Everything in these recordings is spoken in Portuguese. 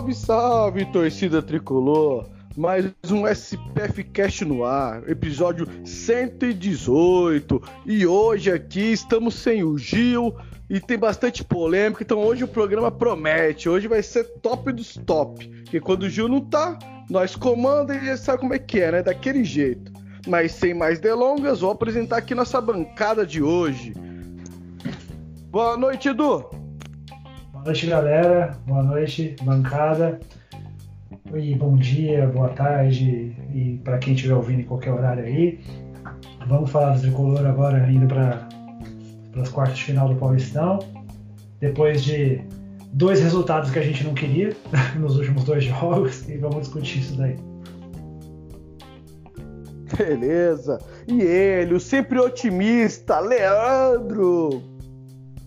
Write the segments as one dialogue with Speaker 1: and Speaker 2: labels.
Speaker 1: Salve, salve, torcida tricolor! Mais um SPF Cast no ar, episódio 118. E hoje aqui estamos sem o Gil e tem bastante polêmica, então hoje o programa promete. Hoje vai ser top dos top. Porque quando o Gil não tá, nós comanda e já sabe como é que é, né? Daquele jeito. Mas sem mais delongas, vou apresentar aqui nossa bancada de hoje. Boa noite, Edu.
Speaker 2: Boa noite, galera. Boa noite, bancada. E bom dia, boa tarde e para quem estiver ouvindo em qualquer horário aí. Vamos falar do tricolor agora, indo para as quartas de final do Paulistão. Depois de dois resultados que a gente não queria nos últimos dois jogos, e vamos discutir isso daí.
Speaker 1: Beleza. E ele, o sempre otimista, Leandro.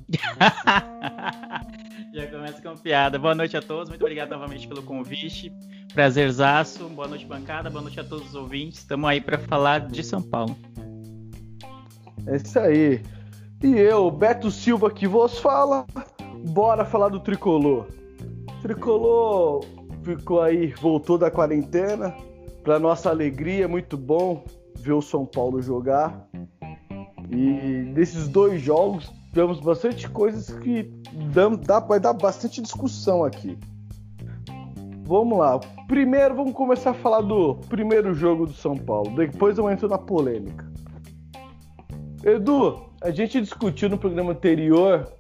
Speaker 3: Já começa com piada. Boa noite a todos, muito obrigado novamente pelo convite. Prazerzaço. Boa noite, bancada. Boa noite a todos os ouvintes. Estamos aí para falar de São Paulo.
Speaker 1: É isso aí. E eu, Beto Silva, que vos fala. Bora falar do tricolor. Tricolor ficou aí, voltou da quarentena. Para nossa alegria, muito bom ver o São Paulo jogar. E nesses dois jogos tivemos bastante coisas que dão, dá, vai dar bastante discussão aqui. Vamos lá. Primeiro vamos começar a falar do primeiro jogo do São Paulo. Depois eu entro na polêmica. Edu, a gente discutiu no programa anterior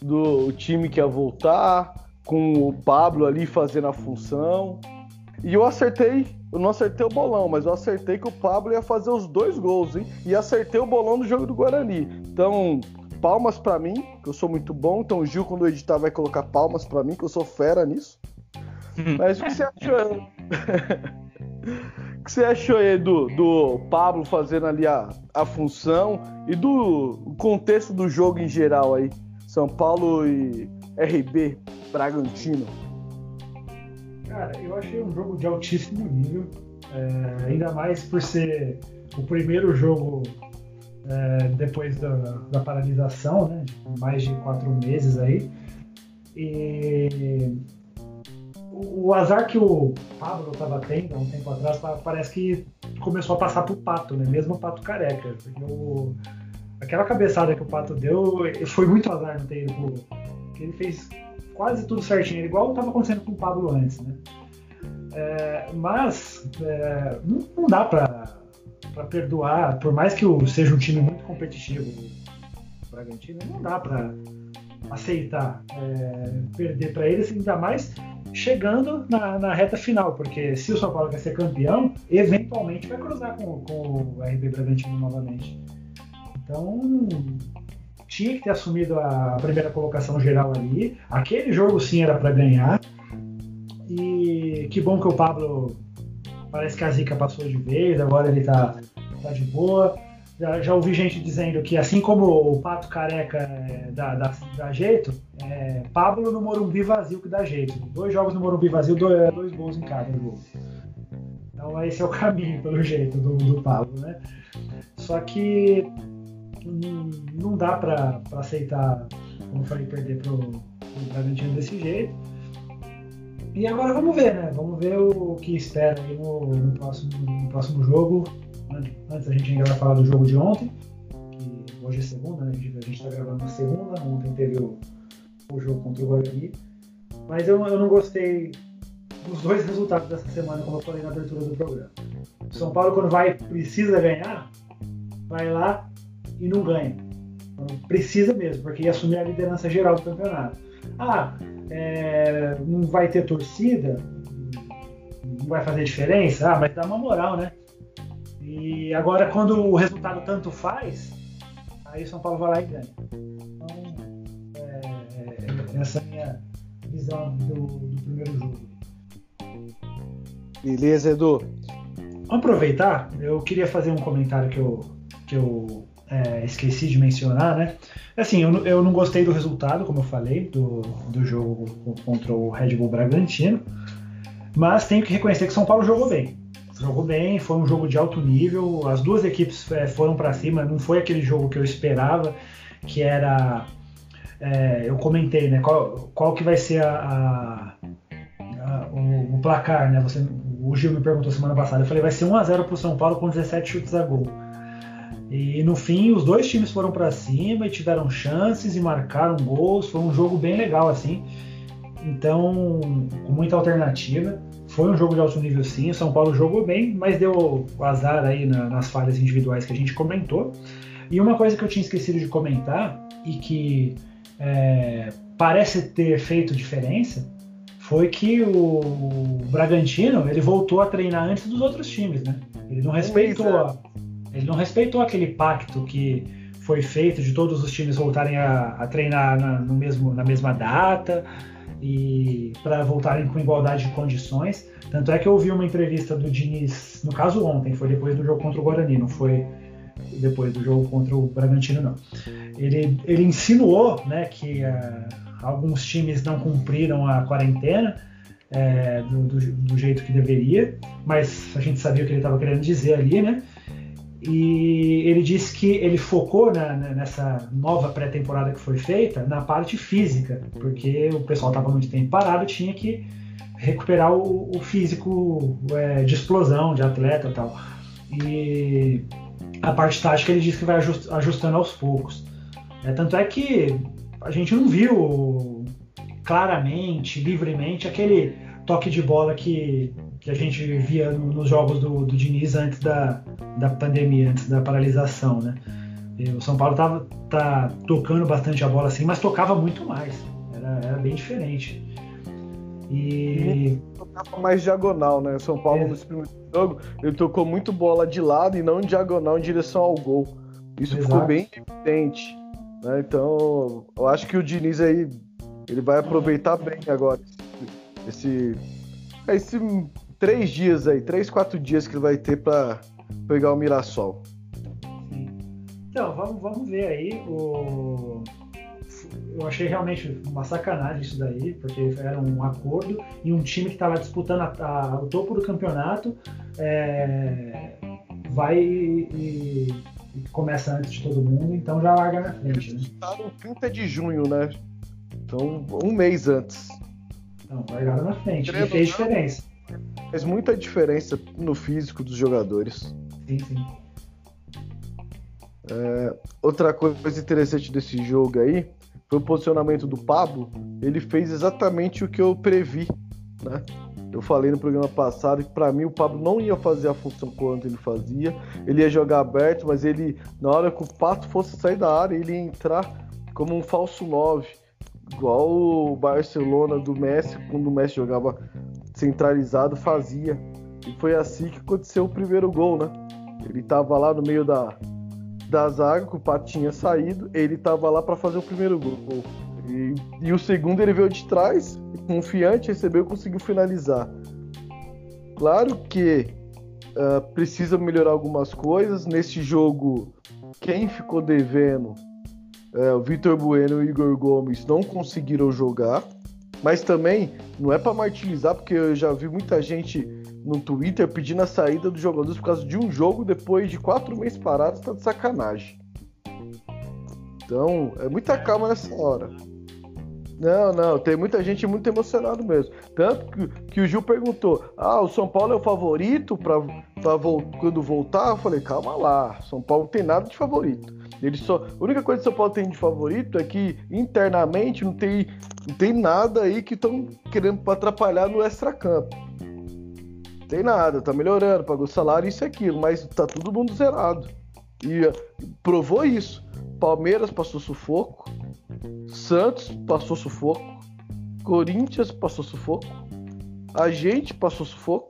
Speaker 1: do time que ia voltar, com o Pablo ali fazendo a função. E eu acertei, eu não acertei o bolão, mas eu acertei que o Pablo ia fazer os dois gols, hein? E acertei o bolão do jogo do Guarani. Então, palmas para mim, que eu sou muito bom. Então, o Gil, quando editar, vai colocar palmas para mim, que eu sou fera nisso. Mas o que você achou? o que você achou, Edu, do Pablo fazendo ali a, a função e do contexto do jogo em geral aí? São Paulo e RB Bragantino.
Speaker 2: Cara, eu achei um jogo de altíssimo nível, é, ainda mais por ser o primeiro jogo é, depois da, da, paralisação, né, de mais de quatro meses aí. E o, o azar que o Pablo estava tendo há um tempo atrás parece que começou a passar pro Pato, né, mesmo o Pato careca, porque o, aquela cabeçada que o Pato deu foi muito azar no ter ido ele fez quase tudo certinho, igual estava acontecendo com o Pablo antes, né? É, mas é, não, não, dá para perdoar, por mais que seja um time muito competitivo, o Bragantino, não dá para aceitar é, perder para eles, ainda mais chegando na, na, reta final, porque se o São Paulo quer ser campeão, eventualmente vai cruzar com, com o RB Bragantino novamente. Então, tinha que ter assumido a primeira colocação geral ali. Aquele jogo sim era para ganhar. E que bom que o Pablo parece que a zica passou de vez, agora ele tá, tá de boa. Já, já ouvi gente dizendo que assim como o Pato Careca é, dá, dá, dá, jeito, é, Pablo no Morumbi vazio que dá jeito. Dois jogos no Morumbi vazio, dois, dois gols em cada gol. Então esse é o caminho, pelo jeito, do, do Pablo, né? Só que não, não dá para aceitar, como eu falei, perder pro, pro Bragantino desse jeito. E agora vamos ver, né? Vamos ver o que espera aí no, no, próximo, no próximo jogo. Antes a gente ainda vai falar do jogo de ontem, que hoje é segunda, né? A gente está gravando na segunda, ontem teve o, o jogo contra o Guarani. Mas eu, eu não gostei dos dois resultados dessa semana, como eu falei na abertura do programa. O São Paulo, quando vai precisa ganhar, vai lá e não ganha. Então, precisa mesmo, porque ia assumir a liderança geral do campeonato. Ah, é, não vai ter torcida, não vai fazer diferença, ah, mas dá uma moral, né? E agora, quando o resultado tanto faz, aí o São Paulo vai lá e ganha. Então, é, é essa minha, visão do, do primeiro jogo.
Speaker 1: Beleza, Edu.
Speaker 2: Vamos aproveitar, eu queria fazer um comentário que eu, que eu é, esqueci de mencionar, né? Assim, eu, eu não gostei do resultado, como eu falei, do, do jogo contra o Red Bull Bragantino, mas tenho que reconhecer que São Paulo jogou bem. Jogou bem, foi um jogo de alto nível, as duas equipes é, foram para cima, não foi aquele jogo que eu esperava, que era. É, eu comentei, né? Qual, qual que vai ser a, a, a o, o, placar, né? Você, o Gil me perguntou semana passada, eu falei, vai ser 1x0 pro São Paulo com 17 chutes a gol. E no fim, os dois times foram para cima e tiveram chances e marcaram gols. Foi um jogo bem legal, assim. Então, com muita alternativa. Foi um jogo de alto nível, sim. O São Paulo jogou bem, mas deu azar aí na, nas falhas individuais que a gente comentou. E uma coisa que eu tinha esquecido de comentar e que é, parece ter feito diferença foi que o Bragantino ele voltou a treinar antes dos outros times, né? Ele não respeitou a, ele não respeitou aquele pacto que foi feito de todos os times voltarem a, a treinar na, no mesmo, na mesma data e para voltarem com igualdade de condições. Tanto é que eu ouvi uma entrevista do Diniz, no caso ontem, foi depois do jogo contra o Guarani, não foi depois do jogo contra o Bragantino, não. Ele, ele insinuou né, que uh, alguns times não cumpriram a quarentena é, do, do, do, jeito que deveria, mas a gente sabia o que ele estava querendo dizer ali, né? E ele disse que ele focou na, nessa nova pré-temporada que foi feita na parte física, porque o pessoal estava muito tempo parado, tinha que recuperar o, o físico é, de explosão, de atleta e tal. E a parte tática ele disse que vai ajustando aos poucos. É, tanto é que a gente não viu claramente, livremente, aquele toque de bola que que a gente via nos jogos do, do Diniz antes da, da pandemia, antes da paralisação, né? O São Paulo tava tá tocando bastante a bola assim, mas tocava muito mais. Era, era bem diferente. E.
Speaker 1: Tocava mais diagonal, né? O São Paulo é. nesse primeiro jogo, ele tocou muito bola de lado e não diagonal em direção ao gol. Isso Exato. ficou bem evidente. Né? Então, eu acho que o Diniz aí ele vai aproveitar bem agora esse, esse três dias aí, três, quatro dias que ele vai ter para pegar o Mirassol.
Speaker 2: Então, vamos, vamos ver aí. O... Eu achei realmente uma sacanagem isso daí, porque era um acordo e um time que estava disputando a, a, o topo do campeonato é... vai e, e, começa antes de todo mundo, então já larga na frente. Eles
Speaker 1: né? no 30 de junho, né? Então, um mês antes.
Speaker 2: Então, largaram na frente. e fez diferença.
Speaker 1: Faz muita diferença no físico dos jogadores.
Speaker 2: Sim, sim.
Speaker 1: É, outra coisa interessante desse jogo aí foi o posicionamento do Pablo. Ele fez exatamente o que eu previ, né? Eu falei no programa passado que para mim o Pablo não ia fazer a função quanto ele fazia. Ele ia jogar aberto, mas ele na hora que o Pato fosse sair da área, ele ia entrar como um falso 9, igual o Barcelona do Messi quando o Messi jogava centralizado fazia. E foi assim que aconteceu o primeiro gol, né? Ele tava lá no meio da, da zaga, que o Pato tinha saído, ele tava lá para fazer o primeiro gol. E, e, o segundo ele veio de trás, confiante, recebeu e conseguiu finalizar. Claro que uh, precisa melhorar algumas coisas. Nesse jogo, quem ficou devendo, uh, o Vitor Bueno e o Igor Gomes não conseguiram jogar. Mas também não é para martirizar, porque eu já vi muita gente no Twitter pedindo a saída dos jogadores por causa de um jogo depois de quatro meses parados, tá de sacanagem. Então, é muita calma nessa hora. Não, não, tem muita gente muito emocionada mesmo. Tanto que, que, o Gil perguntou: ah, o São Paulo é o favorito para quando voltar? Eu falei: calma lá, São Paulo não tem nada de favorito. Ele só, a única coisa que São Paulo tem de favorito é que internamente não tem, não tem nada aí que estão querendo atrapalhar no extracampo. Tem nada, tá melhorando, pagou salário, isso e aquilo, mas tá todo mundo zerado. E uh, provou isso. Palmeiras passou sufoco, Santos passou sufoco, Corinthians passou sufoco, a gente passou sufoco.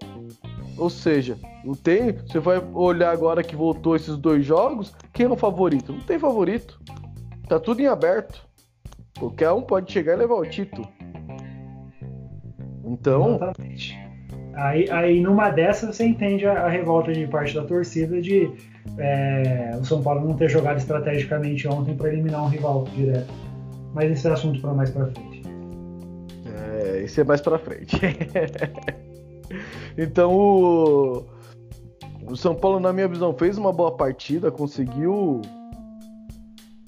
Speaker 1: Ou seja, não tem. Você vai olhar agora que voltou esses dois jogos, quem é o favorito? Não tem favorito. Tá tudo em aberto. Qualquer um pode chegar e levar o título. Então.
Speaker 2: Exatamente. Aí, aí numa dessas você entende a, a revolta de parte da torcida de é, o São Paulo não ter jogado estrategicamente ontem para eliminar um rival direto. Mas esse é assunto para mais para frente.
Speaker 1: É, esse é mais para frente. então o, o São Paulo, na minha visão, fez uma boa partida, conseguiu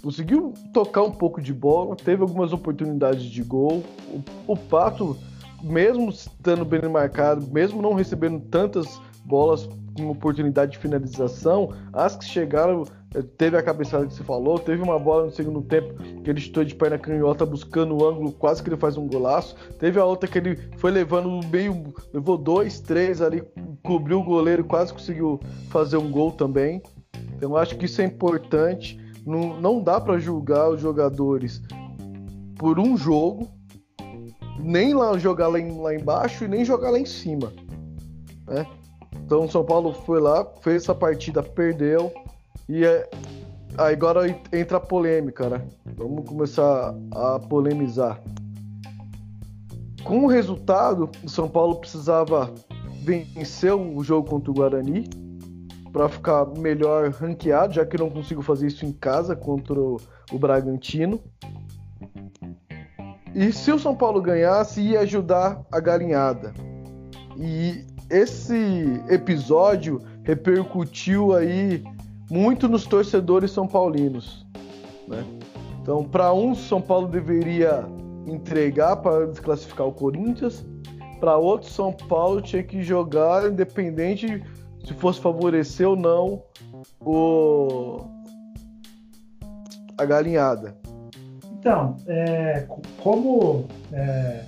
Speaker 1: conseguiu tocar um pouco de bola, teve algumas oportunidades de gol. O, o Pato mesmo estando bem marcado, mesmo não recebendo tantas bolas com oportunidade de finalização, as que chegaram, eh, teve a cabeçada que você falou, teve uma bola no segundo tempo que ele estou de perna canhota buscando o ângulo, quase que ele faz um golaço. Teve a outra que ele foi levando no meio, levou dois, três ali, cobriu o goleiro, quase conseguiu fazer um gol também. Então acho que isso é importante. Não, não dá para julgar os jogadores por um jogo, nem lá jogar lá, em, lá embaixo e nem jogar lá em cima. Né? Então São Paulo foi lá, fez essa partida, perdeu. E é, aí agora entra a polêmica, né? Vamos começar a polemizar. Com o resultado, o São Paulo precisava vencer o jogo contra o Guarani para ficar melhor ranqueado, já que não consigo fazer isso em casa contra o, o Bragantino. E se o São Paulo ganhasse, ia ajudar a galinhada. E esse episódio repercutiu aí muito nos torcedores são paulinos. Né? Então, para uns, São Paulo deveria entregar para desclassificar o Corinthians. Para outros, São Paulo tinha que jogar independente se fosse favorecer ou não o a galinhada.
Speaker 2: Então, é, como é,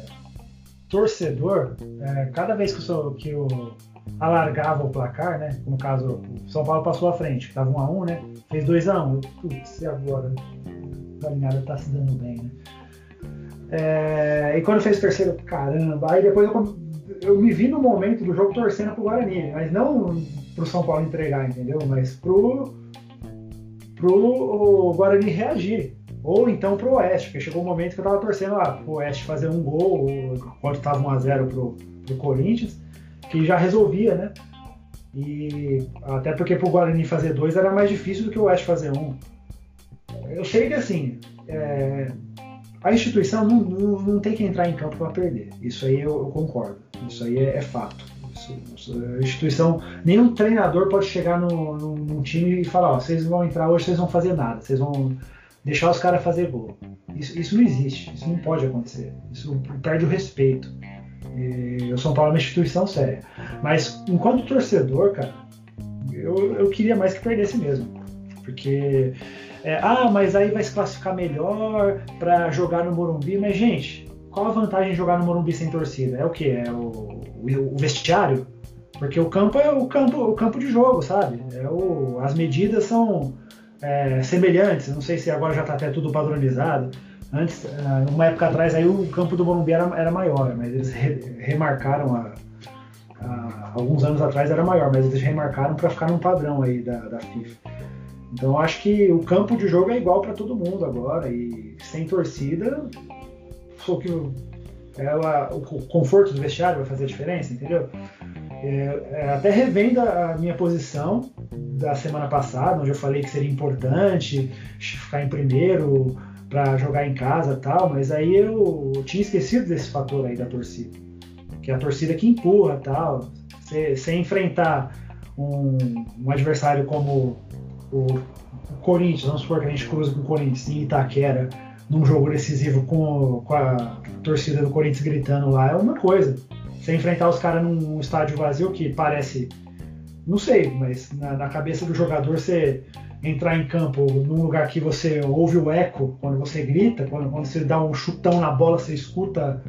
Speaker 2: torcedor, é, cada vez que o, que alargava o placar, né? No caso, o São Paulo passou à frente, estava 1 a 1 né? Fez 2 a 1 Putz, e agora? A galinhada tá se dando bem, né? É, e quando fez o terceiro, caramba, aí depois eu, eu me vi no momento do jogo torcendo pro Guarani, mas não pro São Paulo entregar, entendeu? Mas pro, pro Guarani reagir. Ou então pro Oeste, porque chegou um momento que eu tava torcendo lá pro Oeste fazer um gol, quando tava 1x0 pro, pro Corinthians, que já resolvia, né? E até porque pro Guarani fazer dois era mais difícil do que o Oeste fazer um. Eu sei que assim, é, a instituição não, não, não, tem que entrar em campo para perder. Isso aí eu, eu concordo. Isso aí é, é fato. Isso, a instituição, nenhum treinador pode chegar no, no, num time e falar: ó, vocês vão entrar hoje, vocês vão fazer nada, vocês vão deixar os caras fazer gol. Isso, isso, não existe, isso não pode acontecer. Isso perde o respeito. E o São Paulo é uma instituição séria. Mas enquanto torcedor, cara, eu, eu queria mais que perdesse mesmo. Porque, é, ah, mas aí vai se classificar melhor para jogar no Morumbi. Mas, gente, qual a vantagem de jogar no Morumbi sem torcida? É o que? É o, o, o, vestiário? Porque o campo é o campo, o campo de jogo, sabe? É o, as medidas são é, semelhantes. Não sei se agora já está até tudo padronizado. Antes, é, uma época atrás, aí o campo do Morumbi era, era maior, mas eles re, remarcaram a, a, alguns anos atrás era maior, mas eles remarcaram para ficar num padrão aí da, da FIFA. Então acho que o campo de jogo é igual para todo mundo agora e sem torcida, só que ela, o conforto do vestiário vai fazer a diferença, entendeu? É, é, até revendo a minha posição da semana passada, onde eu falei que seria importante ficar em primeiro para jogar em casa tal, mas aí eu tinha esquecido desse fator aí da torcida, que é a torcida que empurra tal. Você enfrentar um, um, adversário como o, o, Corinthians, vamos supor que a gente cruza com o Corinthians em Itaquera, num jogo decisivo com, com a torcida do Corinthians gritando lá, é uma coisa. Você enfrentar os caras num estádio vazio que parece. Não sei, mas na, na, cabeça do jogador você entrar em campo num lugar que você ouve o eco quando você grita, quando, quando você dá um chutão na bola, você escuta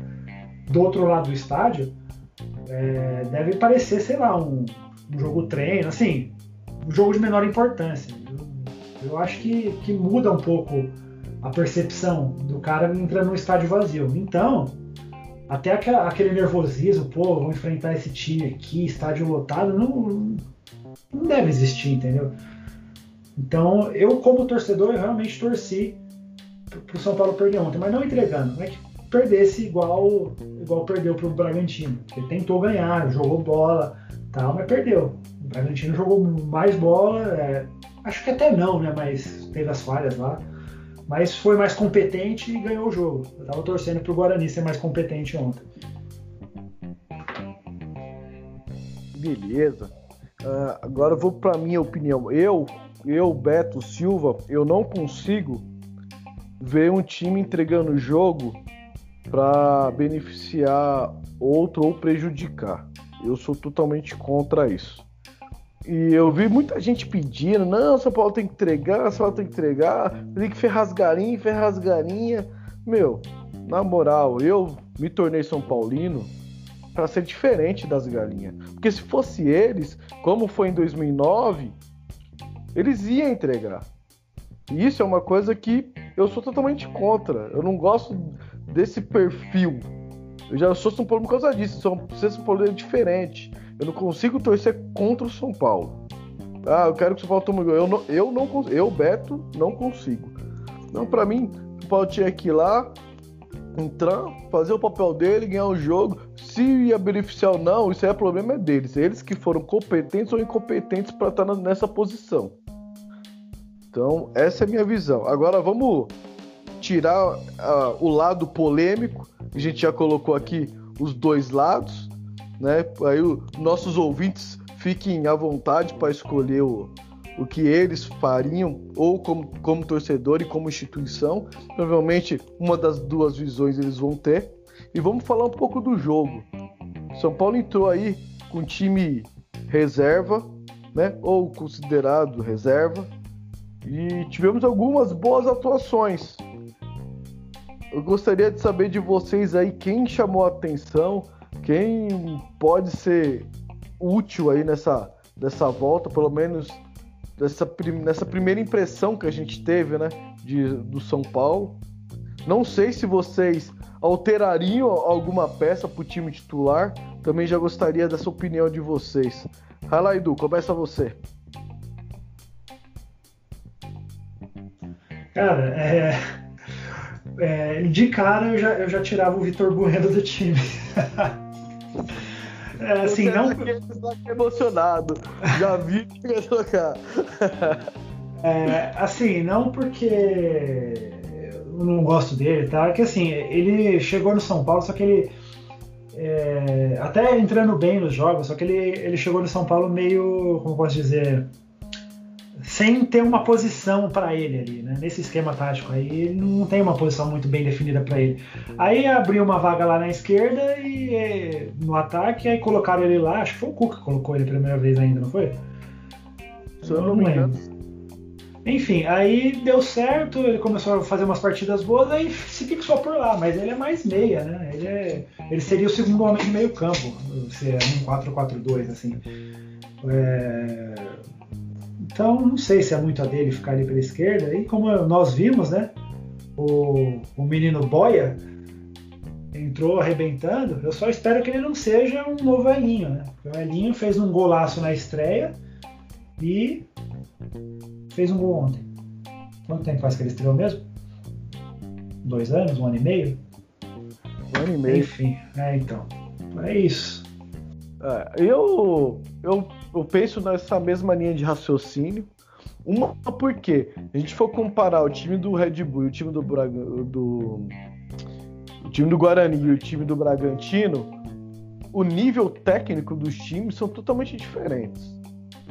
Speaker 2: do outro lado do estádio, é, deve parecer, sei lá, um, um, jogo treino, assim, um jogo de menor importância. Eu, eu acho que, que muda um pouco a percepção do cara entrando num estádio vazio. Então, até aquele nervosismo, pô, vou enfrentar esse time aqui, estádio lotado, não, não deve existir, entendeu? Então, eu como torcedor, eu realmente torci pro São Paulo perder ontem, mas não entregando. Não é que perdesse igual, igual perdeu pro Bragantino. Ele tentou ganhar, jogou bola, tal, mas perdeu. O Bragantino jogou mais bola, é, acho que até não, né? Mas teve as falhas lá. Mas foi mais competente e ganhou o jogo. Eu tava torcendo pro Guarani ser mais competente ontem.
Speaker 1: Beleza. Uh, agora eu vou para minha opinião. Eu, eu, Beto Silva, eu não consigo ver um time entregando o jogo para beneficiar outro ou prejudicar. Eu sou totalmente contra isso. E eu vi muita gente pedindo, não, São Paulo tem que entregar, São Paulo tem que entregar, tem que ferrar galinhas, ferrar galinhas. Meu, na moral, eu me tornei São Paulino para ser diferente das galinhas. Porque se fosse eles, como foi em 2009, eles iam entregar. E isso é uma coisa que eu sou totalmente contra. Eu não gosto desse perfil. Eu já sou São Paulo por causa disso. São, São Paulo é diferente. Eu não consigo torcer contra o São Paulo. Ah, eu quero que o São Paulo tome gol. Eu não, eu não eu Beto não consigo. Não, para mim, o São Paulo tinha que ir lá, entrar, fazer o papel dele, ganhar o jogo. Se ia beneficiar ou não, isso aí é problema é deles. Eles que foram competentes ou incompetentes para estar nessa posição. Então, essa é a minha visão. Agora vamos tirar uh, o lado polêmico. A gente já colocou aqui os dois lados, né? Aí os nossos ouvintes fiquem à vontade para escolher o, o que eles fariam, ou como, como torcedor e como instituição. Provavelmente uma das duas visões eles vão ter. E vamos falar um pouco do jogo. São Paulo entrou aí com time reserva, né? Ou considerado reserva. E tivemos algumas boas atuações. Eu gostaria de saber de vocês aí quem chamou a atenção, quem pode ser útil aí nessa, nessa volta, pelo menos dessa, nessa primeira impressão que a gente teve, né, de, do São Paulo. Não sei se vocês alterariam alguma peça para o time titular. Também já gostaria dessa opinião de vocês. Vai lá, Edu, começa você.
Speaker 2: Cara, é, é, de cara eu já, eu já tirava o Vitor Bueno do time.
Speaker 1: É, assim, não. Aqui emocionado. Já vi que ia tocar.
Speaker 2: É, assim, não porque eu não gosto dele, tá? É que assim, ele chegou no São Paulo, só que ele. É, até entrando bem nos jogos, só que ele, ele chegou no São Paulo meio, como posso dizer, sem ter uma posição para ele ali, né? Nesse esquema tático aí, ele não tem uma posição muito bem definida para ele. Aí abriu uma vaga lá na esquerda e no ataque, aí colocaram ele lá, acho que foi o Cuca que colocou ele a primeira vez ainda, não foi?
Speaker 1: Se eu não, me engano.
Speaker 2: Enfim, aí deu certo, ele começou a fazer umas partidas boas, aí se fixou por lá, mas ele é mais meia, né? Ele, é, ele seria o segundo homem de meio campo, se é um 4-4-2, assim. É, então, não sei se é muito a dele ficar ali pela esquerda. E como nós vimos, né? O, o menino Boia entrou arrebentando. Eu só espero que ele não seja um novo Elinho, né? O Elinho fez um golaço na estreia e fez um gol ontem. Quanto tempo faz que ele estreou mesmo? Dois anos? Um ano e meio?
Speaker 1: Um ano e meio.
Speaker 2: Enfim, é então. É isso.
Speaker 1: É, eu, eu eu penso nessa mesma linha de raciocínio. Uma porque a gente for comparar o time do Red Bull e o time do, Braga, do o time do Guarani e o time do Bragantino, o nível técnico dos times são totalmente diferentes.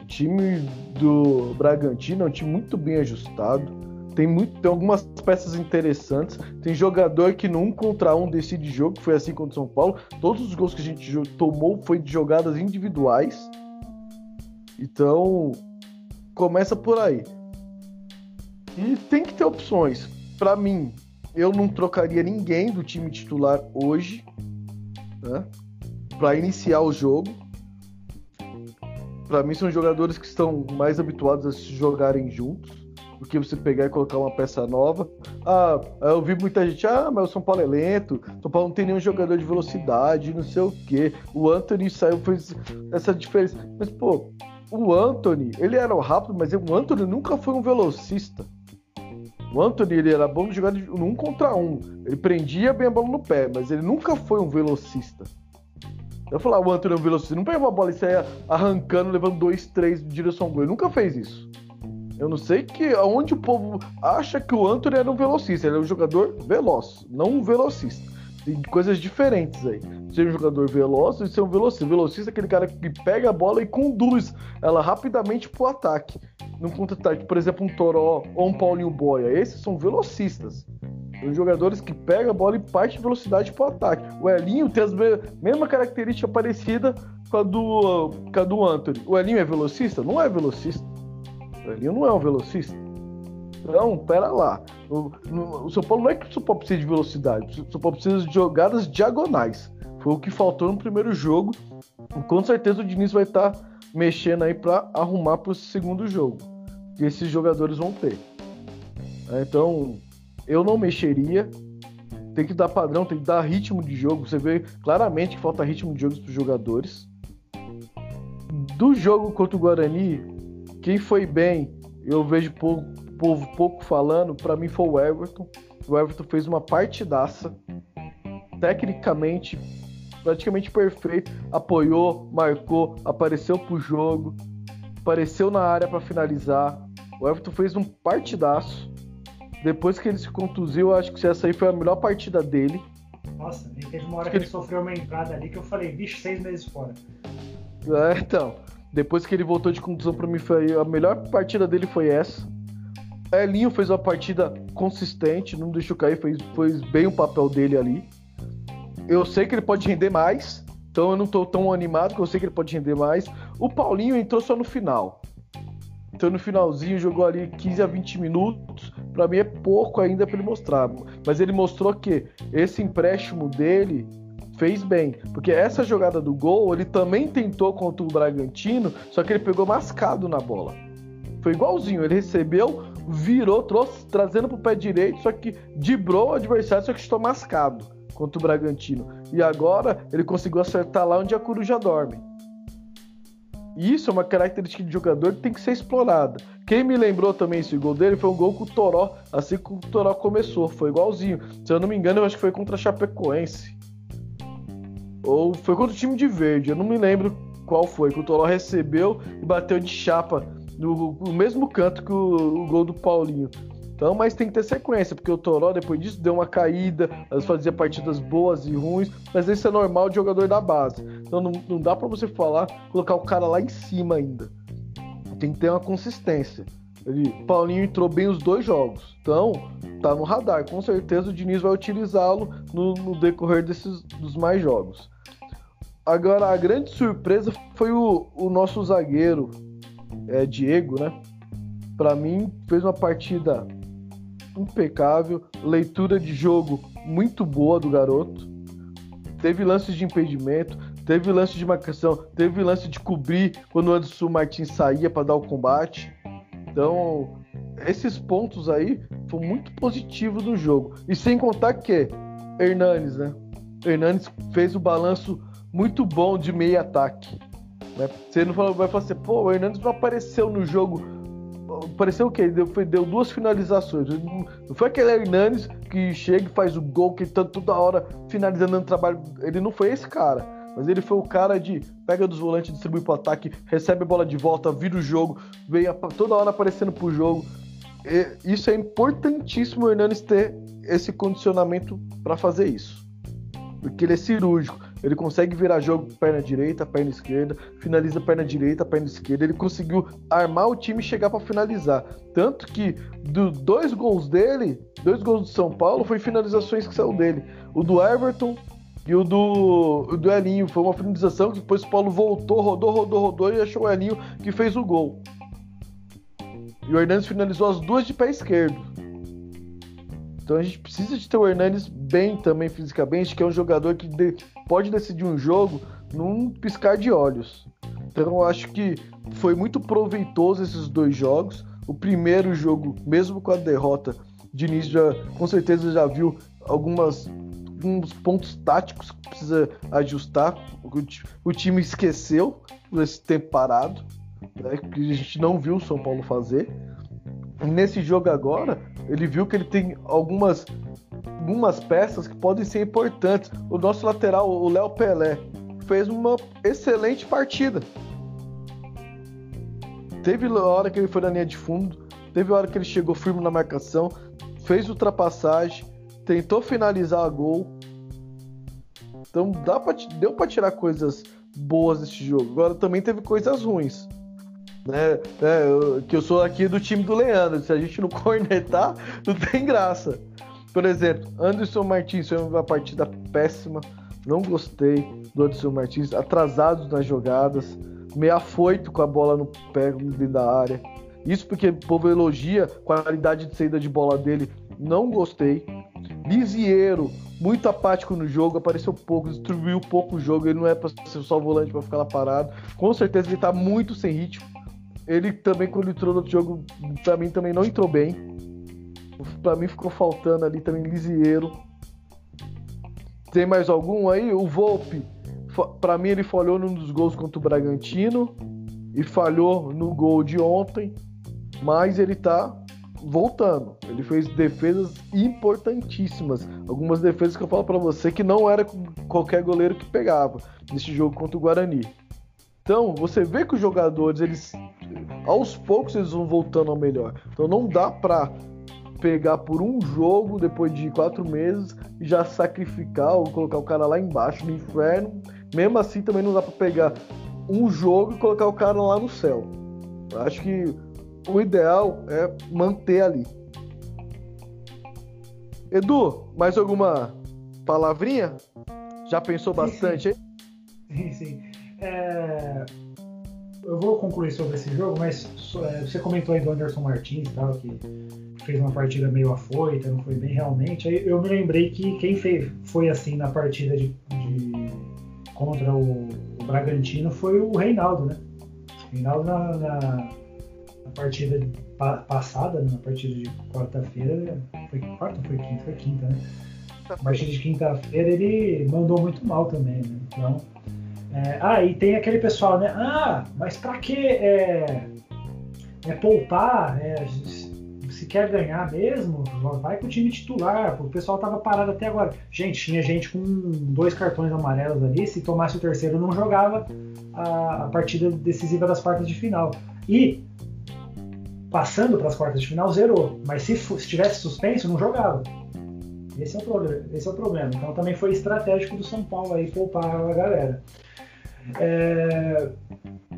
Speaker 1: O time do Bragantino é um time muito bem ajustado, tem, muito, tem algumas peças interessantes, tem jogador que no um contra um decide jogo, foi assim contra o São Paulo. Todos os gols que a gente tomou foi de jogadas individuais. Então, começa por aí. E tem que ter opções. Para mim, eu não trocaria ninguém do time titular hoje, né? Para iniciar o jogo. Para mim são jogadores que estão mais habituados a se jogarem juntos do que você pegar e colocar uma peça nova. Ah, eu vi muita gente, ah, mas o São Paulo é lento, São Paulo não tem nenhum jogador de velocidade, não sei o quê. O Anthony saiu, fez essa diferença. Mas, pô, o Anthony, ele era rápido, mas o Anthony nunca foi um velocista. O Anthony ele era bom de jogar no um contra um. Ele prendia bem a bola no pé, mas ele nunca foi um velocista. Eu falar, o Anthony é um velocista, não pegava a bola e saia arrancando, levando dois, três em direção ao gol. Ele nunca fez isso. Eu não sei que aonde o povo acha que o Anthony era um velocista. Ele é um jogador veloz, não um velocista. Tem coisas diferentes aí. Ser um jogador veloz e ser um velocista. Velocista é aquele cara que pega a bola e conduz ela rapidamente pro ataque. Num contra-ataque, por exemplo, um Toró ou um Paulinho Boia. Esses são velocistas. São jogadores que pegam a bola e parte de velocidade pro ataque. O Elinho tem as mesma característica parecida com a do, com a do Anthony. O Elinho é velocista? Não é velocista. O Elinho não é um velocista. Então, pera lá. O, no, o São Paulo não é que o São Paulo precisa de velocidade. O São Paulo precisa de jogadas diagonais. Foi o que faltou no primeiro jogo. Com certeza o Diniz vai estar tá mexendo aí para arrumar para o segundo jogo. Que esses jogadores vão ter. É, então, eu não mexeria. Tem que dar padrão, tem que dar ritmo de jogo. Você vê claramente que falta ritmo de jogo para os jogadores. Do jogo contra o Guarani, quem foi bem, eu vejo pouco, povo pouco falando, para mim foi o Everton. O Everton fez uma partidaça, tecnicamente praticamente perfeito, apoiou, marcou, apareceu pro jogo, apareceu na área para finalizar. O Everton fez um partidaço. Depois que ele se contusiu, acho que essa aí foi a melhor partida dele.
Speaker 2: Nossa, teve uma hora que ele sofreu uma entrada ali que eu falei, bicho, seis meses fora.
Speaker 1: É, então. Depois que ele voltou de contusão para mim, foi a melhor partida dele foi essa. Elinho fez uma partida consistente, não deixou cair, fez, fez bem o papel dele ali. Eu sei que ele pode render mais, então eu não tô tão animado, que eu sei que ele pode render mais. O Paulinho entrou só no final. Então no finalzinho jogou ali 15 a 20 minutos. Para mim é pouco ainda para ele mostrar, mas ele mostrou que esse empréstimo dele fez bem, porque essa jogada do gol ele também tentou contra o Bragantino, só que ele pegou mascado na bola. Foi igualzinho, ele recebeu, virou, trouxe, trazendo pro pé direito, só que dibrou o adversário, só que estou mascado contra o Bragantino. E agora ele conseguiu acertar lá onde a coruja dorme. Isso é uma característica de jogador que tem que ser explorada. Quem me lembrou também esse gol dele foi um gol com o Toró, assim que o Toró começou, foi igualzinho. Se eu não me engano, eu acho que foi contra a Chapecoense. Ou foi contra o time de verde, eu não me lembro qual foi, que o Toró recebeu e bateu de chapa no, no mesmo canto que o, o, gol do Paulinho. Então, mas tem que ter sequência, porque o Toró depois disso deu uma caída, fazia partidas boas e ruins, mas isso é normal de jogador da base. Então não, não dá para você falar, colocar o cara lá em cima ainda. Tem que ter uma consistência. Ele, Paulinho entrou bem os dois jogos. Então, tá no radar. Com certeza o Diniz vai utilizá-lo no, no, decorrer desses dos mais jogos. Agora, a grande surpresa foi o, o nosso zagueiro, é, Diego, né? Para mim, fez uma partida impecável, leitura de jogo muito boa do garoto. Teve lances de impedimento, teve lance de marcação, teve lance de cobrir quando o Anderson Martins saía para dar o combate. Então, esses pontos aí foram muito positivos do jogo. E sem contar que Hernanes, né? Hernanes fez o balanço muito bom de meio ataque. Né? Você não vai falar assim, pô, o Hernandes não apareceu no jogo. Apareceu o quê? Deu, deu duas finalizações. Não foi aquele Hernandes que chega e faz o gol, que tá toda hora finalizando o trabalho. Ele não foi esse cara. Mas ele foi o cara de pega dos volantes, distribui pro ataque, recebe a bola de volta, vira o jogo, vem toda hora aparecendo pro jogo. E isso é importantíssimo o Hernandes ter esse condicionamento para fazer isso. Porque ele é cirúrgico. Ele consegue virar jogo perna direita, perna esquerda, finaliza perna direita, perna esquerda. Ele conseguiu armar o time e chegar para finalizar. Tanto que dos dois gols dele, dois gols do São Paulo, foi finalizações que saiu dele. O do Everton e o do, o do Elinho. Foi uma finalização que depois o Paulo voltou, rodou, rodou, rodou e achou o Elinho que fez o gol. E o Hernandes finalizou as duas de pé esquerdo. Então a gente precisa de ter o Hernandes bem também fisicamente, que é um jogador que de, pode decidir um jogo num piscar de olhos. Então eu acho que foi muito proveitoso esses dois jogos. O primeiro jogo, mesmo com a derrota, Diniz já com certeza já viu algumas alguns pontos táticos que precisa ajustar. O, time esqueceu esse tempo parado, né, que a gente não viu o São Paulo fazer. Nesse jogo agora, Ele viu que ele tem algumas, algumas peças que podem ser importantes. O nosso lateral, o Léo Pelé, fez uma excelente partida. Teve hora que ele foi na linha de fundo, teve hora que ele chegou firme na marcação, fez ultrapassagem, tentou finalizar a gol. Então dá pra, deu para tirar coisas boas desse jogo. Agora também teve coisas ruins. Né? É, eu, que eu sou aqui do time do Leandro. Se a gente não cornetar, não tem graça. Por exemplo, Anderson Martins foi uma partida péssima. Não gostei do Anderson Martins. Atrasados nas jogadas. Meio afoito com a bola no pé dentro da área. Isso porque o povo elogia a qualidade de saída de bola dele. Não gostei. Lisieiro, muito apático no jogo, apareceu pouco, distribuiu pouco o jogo. Ele não é para ser só volante para ficar lá parado. Com certeza ele tá muito sem ritmo. Ele também, quando entrou no jogo, pra mim também não entrou bem. Pra mim ficou faltando ali também Lisieiro. Tem mais algum aí? O Volpe. Pra mim ele falhou num dos gols contra o Bragantino. E falhou no gol de ontem. Mas ele tá voltando. Ele fez defesas importantíssimas. Algumas defesas que eu falo para você que não era qualquer goleiro que pegava nesse jogo contra o Guarani. Então, você vê que os jogadores, eles aos poucos eles vão voltando ao melhor. Então não dá pra pegar por um jogo depois de quatro meses e já sacrificar ou colocar o cara lá embaixo no inferno. Mesmo assim também não dá pra pegar um jogo e colocar o cara lá no céu. Eu acho que o ideal é manter ali. Edu, mais alguma palavrinha? Já pensou bastante aí?
Speaker 2: Sim, sim. É, eu vou concluir sobre esse jogo, mas é, você comentou aí do Anderson Martins e tal, que fez uma partida meio afoita, não foi bem realmente. Aí eu me lembrei que quem fez, foi assim na partida de, de contra o, o, Bragantino foi o Reinaldo, né? O Reinaldo na, na, na partida pa, passada, né? na partida de quarta-feira, foi quarta ou foi quinta? Foi quinta, né? Na partida de quinta-feira ele mandou muito mal também, né? Então é, ah, e tem aquele pessoal, né? Ah, mas pra que é, é poupar? É, se quer ganhar mesmo, vai com o time titular. O pessoal tava parado até agora. Gente, tinha gente com dois cartões amarelos ali. Se tomasse o terceiro, não jogava a, a partida decisiva das quartas de final. E passando para as quartas de final, zerou. Mas se, se tivesse suspenso, não jogava. Esse é, o problema, esse é o problema. Então também foi estratégico do São Paulo aí poupar a galera. É,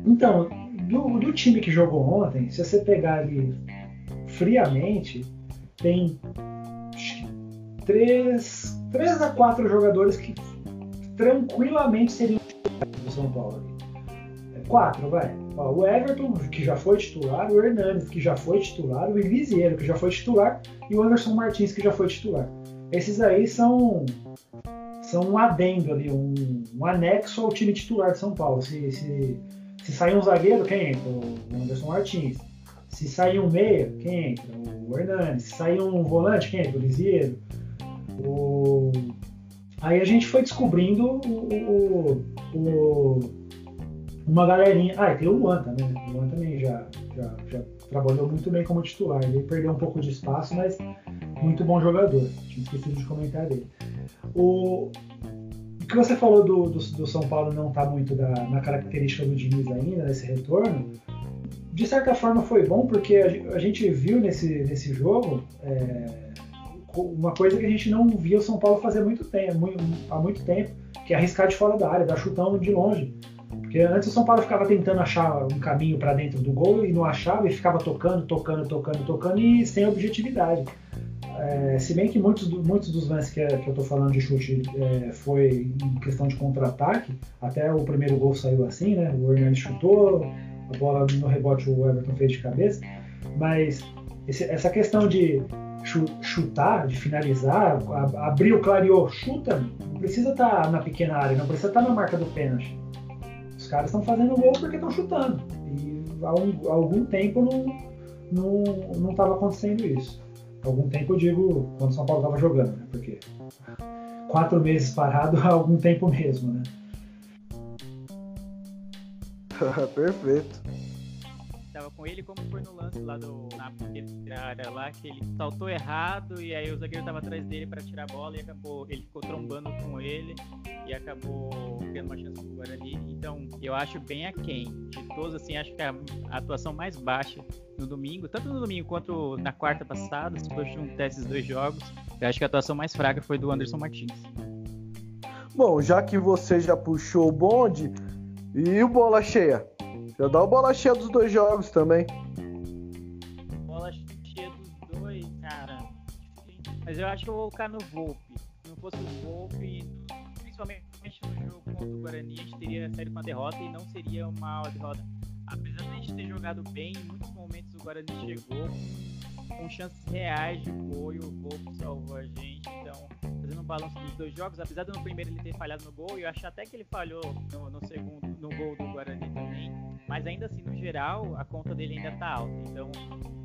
Speaker 2: então, do, do, time que jogou ontem, se você pegar ali friamente, tem três, três a quatro jogadores que tranquilamente seriam do São Paulo. É, quatro, vai. Ó, o Everton, que já foi titular, o Hernandes, que já foi titular, o Elisiero, que já foi titular, e o Anderson Martins, que já foi titular. Esses aí são são um adendo ali, um, um, anexo ao time titular de São Paulo. Se, se, se sair um zagueiro, quem entra? O Anderson Martins. Se sair um meia, quem entra? O Hernandes. Se sair um volante, quem entra? O Lisieiro. O... Aí a gente foi descobrindo o, o, o, uma galerinha. Ah, e tem o Luan também. Né? O Luan também já, já, já trabalhou muito bem como titular. Ele perdeu um pouco de espaço, mas muito bom jogador. Tinha esquecido de comentar dele. O, o que você falou do, do, do São Paulo não estar tá muito da, na característica do Diniz ainda, nesse retorno, de certa forma foi bom, porque a, a gente viu nesse, nesse jogo é, uma coisa que a gente não via o São Paulo fazer muito tempo, muito, há muito tempo, que é arriscar de fora da área, dar chutão de longe. Porque antes o São Paulo ficava tentando achar um caminho para dentro do gol e não achava, e ficava tocando, tocando, tocando, tocando e sem objetividade. É, se bem que muitos, muitos dos lances que, que eu estou falando de chute é, foi em questão de contra-ataque, até o primeiro gol saiu assim, né? O Hernandes chutou, a bola no rebote o Everton fez de cabeça, mas esse, essa questão de chutar, de finalizar, abrir o clareou, chuta, não precisa estar tá na pequena área, não precisa estar tá na marca do pênalti. Os caras estão fazendo gol porque estão chutando. E há, um, há algum tempo não estava não, acontecendo isso algum tempo eu digo quando o São Paulo estava jogando, né? Porque quatro meses parado há algum tempo mesmo, né?
Speaker 1: Perfeito.
Speaker 3: Tava com ele, como foi no lance lá do na área lá, que ele saltou errado e aí o zagueiro tava atrás dele para tirar a bola e acabou, ele ficou trombando com ele e acabou tendo uma chance pro Guarani. Então, eu acho bem aquém. De todos, assim, acho que a, a atuação mais baixa no domingo, tanto no domingo quanto na quarta passada, se for juntar esses dois jogos, eu acho que a atuação mais fraca foi do Anderson Martins.
Speaker 1: Bom, já que você já puxou o bonde, e o bola cheia? Já dá o bola cheia dos dois jogos também.
Speaker 3: Bola cheia dos dois, cara. Mas eu acho que eu vou colocar no Volpe. Se não fosse o Volpe, principalmente no jogo contra o Guarani, a gente teria saído com a derrota e não seria uma derrota. Apesar de a gente ter jogado bem, em muitos momentos o Guarani chegou com chances reais de gol e o Volpe salvou a gente. Então, fazendo um balanço dos dois jogos, apesar do no primeiro ele ter falhado no gol, eu acho até que ele falhou no, no segundo, no gol do Guarani também. Mas ainda assim, no geral, a conta dele ainda tá alta. Então,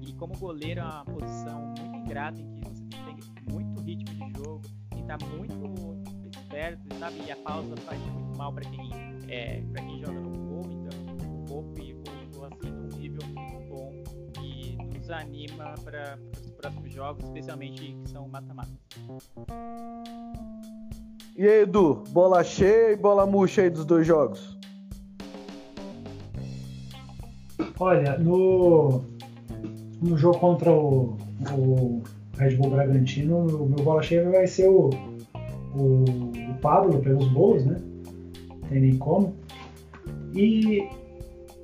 Speaker 3: e como goleiro é uma posição muito ingrata em que você tem muito ritmo de jogo, que estar tá muito esperto, sabe? E a pausa faz muito mal para quem, é, quem joga no gol. Então, o Volpe voltou assim num nível muito bom e nos anima para os próximos jogos, especialmente que são mata-mata.
Speaker 1: E aí, Edu, bola cheia e bola murcha aí dos dois jogos?
Speaker 2: Olha, no, no jogo contra o, o Red Bull Bragantino, o meu bola cheia vai ser o, o, o Pablo pelos gols, né? Não tem nem como. E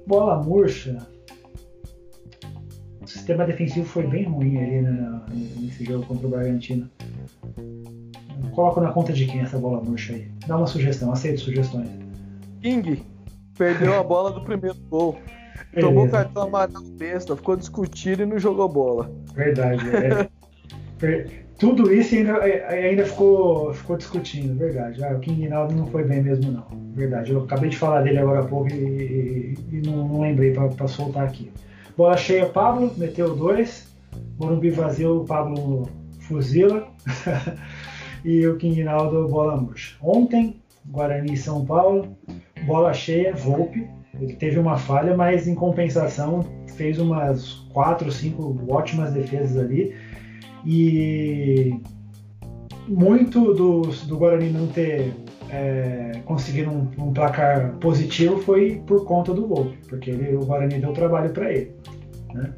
Speaker 2: bola murcha. O sistema defensivo foi bem ruim ali né, nesse jogo contra o Bragantino. Coloco na conta de quem essa bola murcha aí? Dá uma sugestão, aceito sugestões.
Speaker 1: King perdeu a bola do primeiro gol. Beleza. Tomou cartão amarelo besta, ficou discutindo e não jogou bola.
Speaker 2: Verdade. É. Tudo isso ainda, é, ainda ficou, ficou discutindo, verdade. Ah, o King Rinaldo não foi bem mesmo, não. Verdade. Eu acabei de falar dele agora há pouco e, e, não, não, lembrei para soltar aqui. Bola cheia, Pablo, meteu dois. Morumbi vazio, o Pablo fuzila. e o King Rinaldo, bola murcha. Ontem, Guarani e São Paulo, bola cheia, Volpe. Ele teve uma falha, mas em compensação fez umas quatro, cinco ótimas defesas ali. E muito do, do Guarani não ter é, conseguido um, um, placar positivo foi por conta do Volpe, porque ele, o Guarani deu trabalho para ele. Né?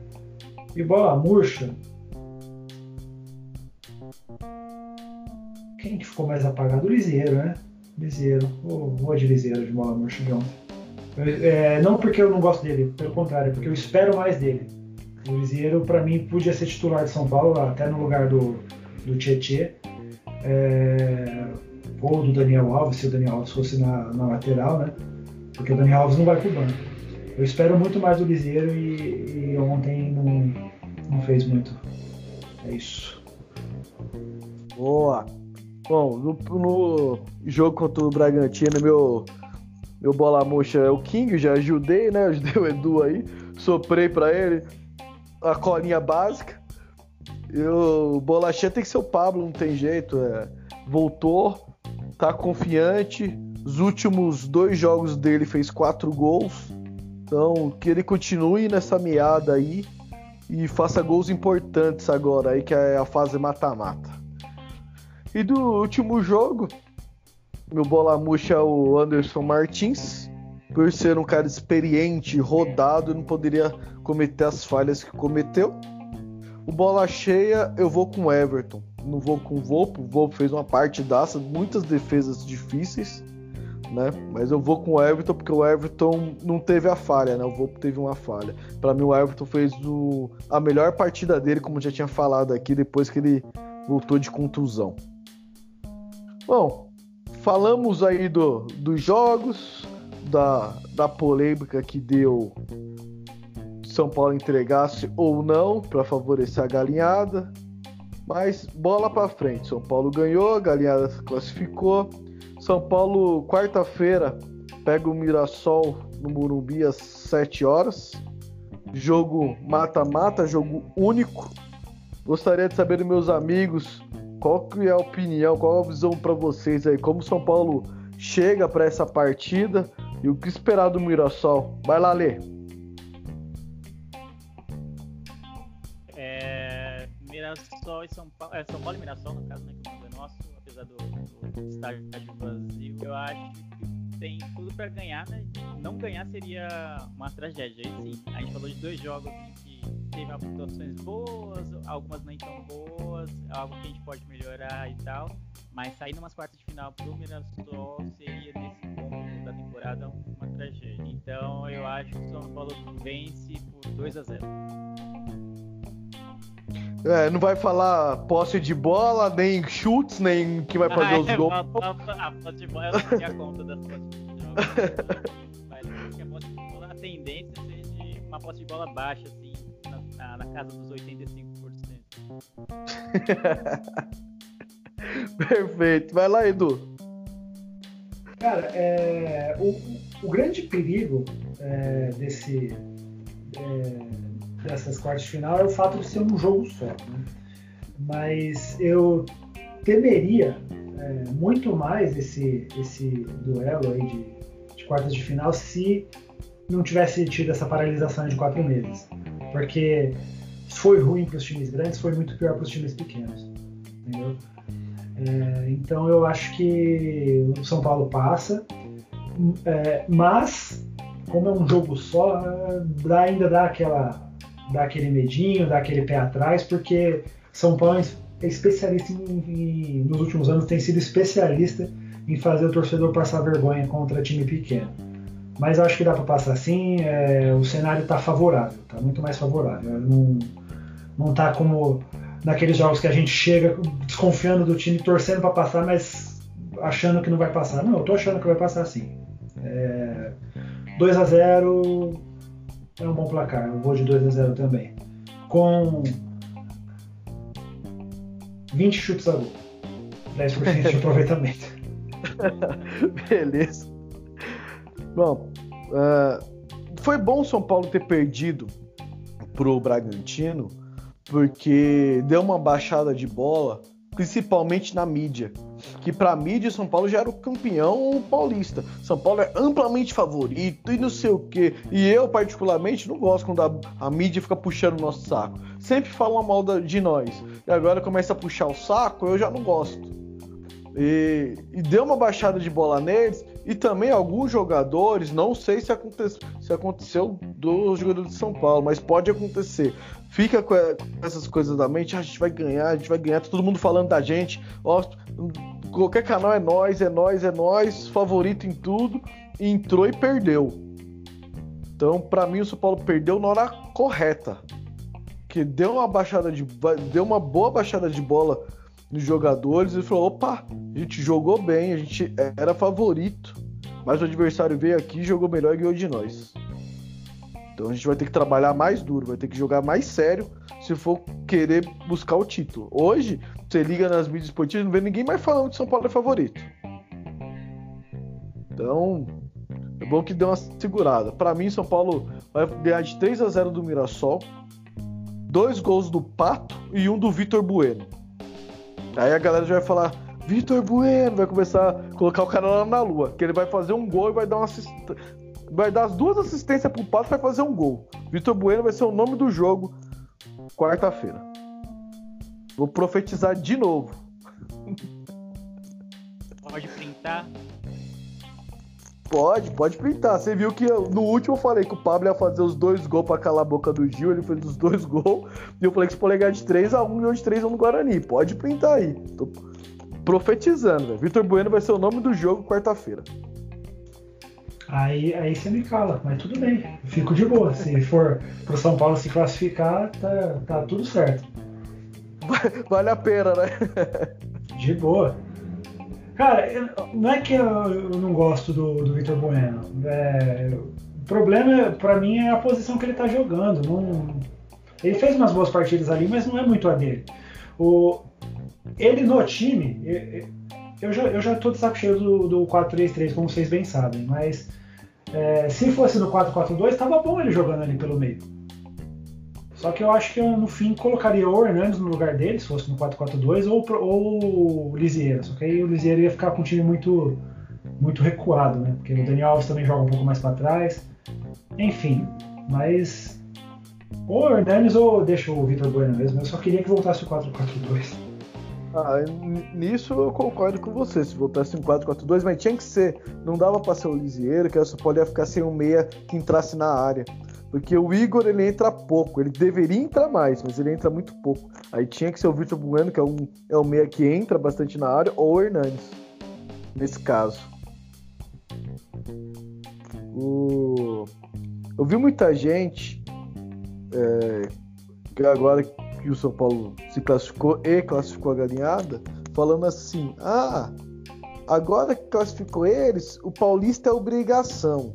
Speaker 2: E bola murcha. Quem que ficou mais apagado? O Liseiro, né? Liseiro. O de Liseiro de bola murcha de ontem. É, não porque eu não gosto dele, pelo contrário, porque eu espero mais dele. O Lisieiro, para mim, podia ser titular de São Paulo, até no lugar do, do Tietê. É, ou do Daniel Alves, se o Daniel Alves fosse na, na lateral, né? Porque o Daniel Alves não vai pro banco. Eu espero muito mais do Lisieiro e, e ontem não, não fez muito. É isso.
Speaker 1: Boa! Bom, no, no jogo contra o Bragantino, meu meu bola murcha é o King, já ajudei, né? Ajudei o Edu aí, soprei para ele a colinha básica. O Bolachinha tem que ser o Pablo, não tem jeito. É. Voltou, tá confiante. Os últimos dois jogos dele fez quatro gols. Então, que ele continue nessa meada aí e faça gols importantes agora aí, que é a fase mata-mata. E do último jogo, meu bola murcha é o Anderson Martins. Por ser um cara experiente, rodado, não poderia cometer as falhas que cometeu. O bola cheia, eu vou com o Everton. Não vou com o Volpo. O Volpo fez uma partidaça, muitas defesas difíceis, né? Mas eu vou com o Everton porque o Everton não teve a falha, né? O Volpo teve uma falha. Para mim, o Everton fez o... a melhor partida dele, como já tinha falado aqui, depois que ele voltou de contusão. Bom, falamos aí do, dos jogos, da, da polêmica que deu São Paulo entregasse ou não para favorecer a galinhada. Mas bola para frente. São Paulo ganhou, a galinhada classificou. São Paulo, quarta-feira, pega o Mirassol no Morumbi às 7 horas. Jogo mata-mata, jogo único. Gostaria de saber dos meus amigos qual que é a opinião, qual é a visão para vocês aí? Como o São Paulo chega para essa partida e o que esperar do Mirassol? Vai lá, Lê.
Speaker 3: É, Mirassol e São Paulo, é, São Paulo e Mirassol, no caso, né, que é nosso, apesar do, do estádio vazio, eu acho que tem tudo para ganhar, né? Não ganhar seria uma tragédia. Sim, a gente falou de dois jogos teve atuações boas, algumas nem tão boas, algo que a gente pode melhorar e tal. Mas sair numas quartas de final pro Mirassol seria nesse ponto da temporada uma tragédia. Então eu acho que o São Paulo vence por 2 a 0
Speaker 1: É, não vai falar posse de bola, nem chutes, nem que vai fazer
Speaker 3: ah,
Speaker 1: os
Speaker 3: é,
Speaker 1: gols.
Speaker 3: A, a, a posse de bola, eu não tinha conta das posses de bola. Mas a posse de bola, a tendência seja de uma posse de bola baixa, assim, na, casa dos 85%.
Speaker 1: Perfeito. Vai lá, Edu.
Speaker 2: Cara, é, o, o grande perigo é, desse, é, dessas quartas de final é o fato de ser um jogo só. Né? Mas eu temeria é, muito mais esse, esse duelo aí de, de quartas de final se não tivesse tido essa paralisação de quatro meses. Porque foi ruim para os times grandes, foi muito pior para os times pequenos. Entendeu? É, então eu acho que o São Paulo passa, é, mas como é um jogo só, dá, ainda dá aquela dá aquele medinho, dá aquele pé atrás, porque São Paulo é especialista em, em, nos últimos anos tem sido especialista em fazer o torcedor passar vergonha contra time pequeno. Mas eu acho que dá para passar sim, é, o cenário está favorável, está muito mais favorável. Não, não tá como naqueles jogos que a gente chega desconfiando do time, torcendo para passar, mas achando que não vai passar. Não, eu tô achando que vai passar sim. É, 2 a 0 é um bom placar. Eu vou de 2 a 0 também. Com 20 chutes a gol. 10% de aproveitamento.
Speaker 1: Beleza. Bom, uh, foi bom o São Paulo ter perdido pro Bragantino, porque deu uma baixada de bola, principalmente na mídia. Que para mídia São Paulo já era o campeão paulista. São Paulo é amplamente favorito e não sei o que. E eu particularmente não gosto quando a, a mídia fica puxando o nosso saco. Sempre falam mal de nós. E agora começa a puxar o saco, eu já não gosto. E, e, deu uma baixada de bola neles. E também alguns jogadores, não sei se, aconte, se aconteceu dos jogadores de São Paulo, mas pode acontecer. Fica com essas coisas da mente, ah, a gente vai ganhar, a gente vai ganhar, tá todo mundo falando da gente. Ó, qualquer canal é nós, é nós, é nós, favorito em tudo. Entrou e perdeu. Então, para mim, o São Paulo perdeu na hora correta. Que deu uma baixada de. Deu uma boa baixada de bola nos jogadores e falou: opa, a gente jogou bem, a gente era favorito, mas o adversário veio aqui, jogou melhor e ganhou de nós. Então a gente vai ter que trabalhar mais duro, vai ter que jogar mais sério se for querer buscar o título. Hoje, você liga nas mídias esportivas, não vê ninguém mais falando que São Paulo é favorito. Então, é bom que deu uma segurada. Para mim, São Paulo vai ganhar de 3 a 0 do Mirassol, dois gols do Pato e um do Vitor Bueno. Aí a galera já vai falar, Vitor Bueno, vai começar a colocar o cara lá na lua, que ele vai fazer um gol e vai dar uma assistência. Vai dar as duas assistências pro Pato e vai fazer um gol. Vitor Bueno vai ser o nome do jogo quarta-feira. Vou profetizar de novo.
Speaker 3: Pode printar?
Speaker 1: Pode, pode printar. Você viu que eu, no último eu falei que o Pablo ia fazer os dois gols pra calar a boca do Gil, ele fez os dois gols. E eu falei que se polegar de 3x1 ganhou de 3x1 no Guarani. Pode printar aí. Tô profetizando, velho. Vitor Bueno vai ser o nome do jogo quarta-feira.
Speaker 2: Aí, aí você me cala, mas tudo bem. Fico de boa. Se for pro São Paulo se classificar, tá, tá tudo certo.
Speaker 1: Vale a pena, né?
Speaker 2: De boa. Cara, eu, não é que eu, eu não gosto do, do Vitor Bueno. É, o problema, para mim, é a posição que ele tá jogando. Não, ele fez umas boas partidas ali, mas não é muito a dele. O, ele no time, eu, eu já, tô de saco cheio do, do 4-3-3, como vocês bem sabem, mas é, se fosse no 4-4-2, tava bom ele jogando ali pelo meio. Só que eu acho que eu, no fim colocaria o Hernandes no lugar dele, se fosse no 4-4-2, ou, ou o Lisieiro. Só que aí o Lisieiro ia ficar com um time muito, muito recuado, né? Porque o Daniel Alves também joga um pouco mais para trás. Enfim, mas Ou o Hernanes ou deixa o Vitor Bueno mesmo. Eu só queria que voltasse o 4-4-2.
Speaker 1: Ah, nisso eu concordo com você. Se voltasse em 4-4-2, mas tinha que ser. Não dava pra ser o Lisieiro, que só podia ficar sem um meia que entrasse na área. Porque o Igor ele entra pouco, ele deveria entrar mais, mas ele entra muito pouco. Aí tinha que ser o Vitor Bueno, que é, um, é um meia que entra bastante na área, ou o Hernanes, nesse caso. O... Eu vi muita gente é, que agora que o São Paulo se classificou e classificou a galinhada, falando assim: ah, agora que classificou eles, o Paulista é obrigação.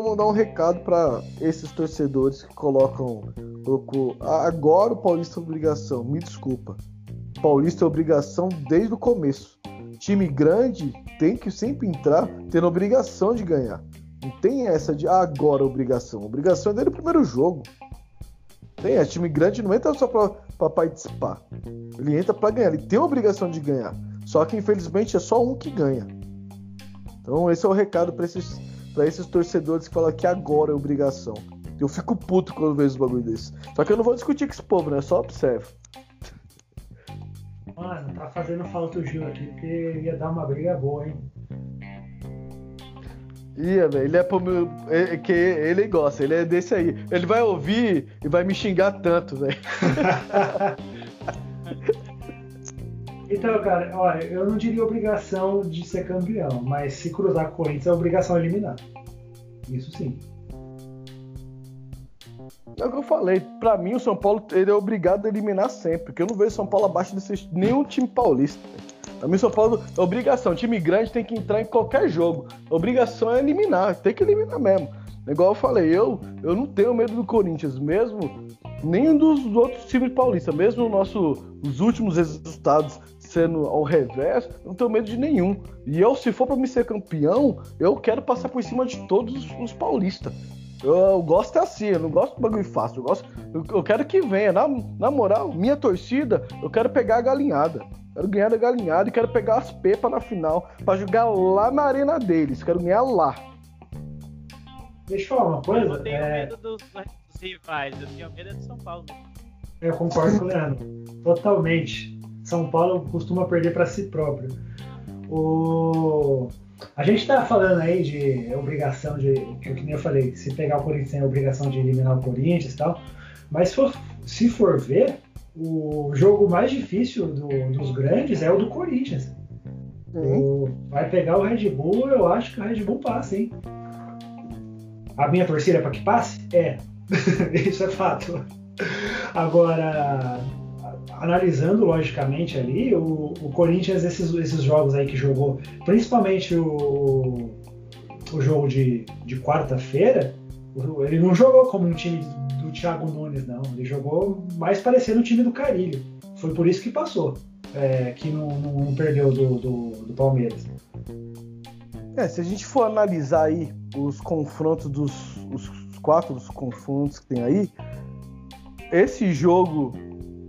Speaker 1: Vou mandar um recado para esses torcedores que colocam, colocou, "Ah, agora o Paulista é obrigação. Me desculpa, Paulista é obrigação desde o começo. Time grande tem que sempre entrar tendo obrigação de ganhar. Não tem essa de "Ah, agora obrigação. Obrigação é desde o primeiro jogo. Tem, é time grande não entra só pra participar. Ele entra pra ganhar, ele tem a obrigação de ganhar. Só que infelizmente é só um que ganha. Então esse é o recado pra esses, pra esses torcedores que falam que agora é obrigação. Eu fico puto quando vejo os bagulho desse. Só que eu não vou discutir com esse povo, né? Só observo.
Speaker 2: Mano, tá fazendo falta o Gil aqui, porque ia dar uma briga boa, hein?
Speaker 1: Ia, velho. Ele é pro meu. é- é que ele gosta, ele é desse aí. Ele vai ouvir e vai me xingar tanto, velho.
Speaker 2: Então, cara, olha, eu não diria obrigação de ser campeão, mas se cruzar com o Corinthians é obrigação eliminar. Isso sim.
Speaker 1: É o que eu falei. Pra mim, o São Paulo ele é obrigado a eliminar sempre. Porque eu não vejo São Paulo abaixo desse nenhum time paulista. Pra mim, São Paulo é obrigação. Time grande tem que entrar em qualquer jogo. Obrigação é eliminar. Tem que eliminar mesmo. Igual eu falei, eu, eu não tenho medo do Corinthians, mesmo nem dos outros times paulistas, mesmo o nosso, os últimos resultados sendo ao revés, eu não tenho medo de nenhum. E eu, se for pra me ser campeão, eu quero passar por cima de todos os, paulistas. Eu, eu gosto é assim, eu não gosto de bagulho fácil. Eu, gosto, eu, eu quero que venha. Na, na moral, minha torcida, eu quero pegar a galinhada. Quero ganhar da galinhada e quero pegar as pepas na final pra jogar lá na arena deles. Quero ganhar lá.
Speaker 2: Deixa eu falar uma
Speaker 3: Eu
Speaker 2: coisa.
Speaker 3: não tenho
Speaker 2: é,
Speaker 3: medo dos, dos rivais, eu tenho medo é do São Paulo.
Speaker 2: Eu concordo com o Leandro. Totalmente. São Paulo costuma perder para si próprio. O... A gente tá falando aí de obrigação de. Que que nem eu falei, se pegar o Corinthians tem a obrigação de eliminar o Corinthians e tal. Mas se for, se for ver, o jogo mais difícil do- dos grandes é o do Corinthians. O- vai pegar o Red Bull, eu acho que o Red Bull passa, hein? A minha torcida é para que passe? É. Isso é fato. Agora, analisando logicamente ali, o, o Corinthians, esses, esses jogos aí que jogou, principalmente o, o jogo de, de quarta-feira, ele não jogou como um time do Thiago Nunes, não. Ele jogou mais parecendo o time do Carilho. Foi por isso que passou, é, que não, não- não perdeu do, do, do Palmeiras.
Speaker 1: É, se a gente for analisar aí os confrontos dos os quatro dos confrontos que tem aí, esse jogo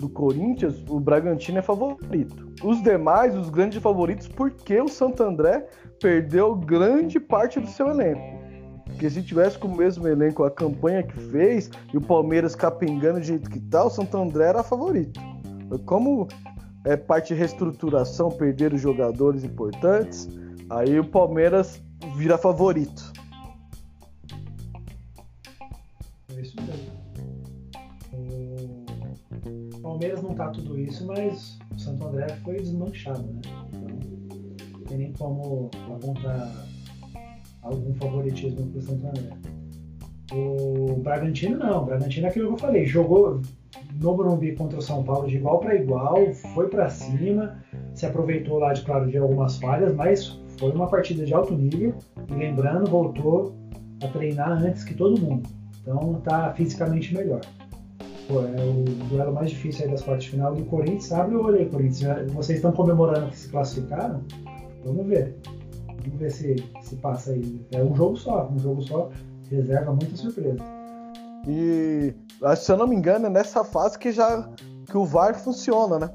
Speaker 1: do Corinthians, o Bragantino é favorito. Os demais, os grandes favoritos, porque o Santo André perdeu grande parte do seu elenco. Porque se tivesse com o mesmo elenco, a campanha que fez, e o Palmeiras capengando do jeito que tá, o Santo André era favorito. Como é parte de reestruturação, perder os jogadores importantes, Aí o Palmeiras vira favorito.
Speaker 2: Palmeiras não tá tudo isso, mas o Santo André foi desmanchado, né? Então, não tem nem como apontar algum favoritismo pro Santo André. O Bragantino não, o Bragantino é aquilo que eu falei, jogou no Morumbi contra o São Paulo de igual para igual, foi para cima, se aproveitou lá, de claro, de algumas falhas, mas foi uma partida de alto nível e lembrando, voltou a treinar antes que todo mundo. Então tá fisicamente melhor. Pô, é o duelo mais difícil aí das quartas de final do Corinthians. Abre o olho aí, Corinthians. Vocês estão comemorando que se classificaram? Vamos ver. Vamos ver se, se passa aí. É um jogo só, um jogo só reserva muita surpresa.
Speaker 1: E acho que, se eu não me engano, é nessa fase que já que o VAR funciona, né?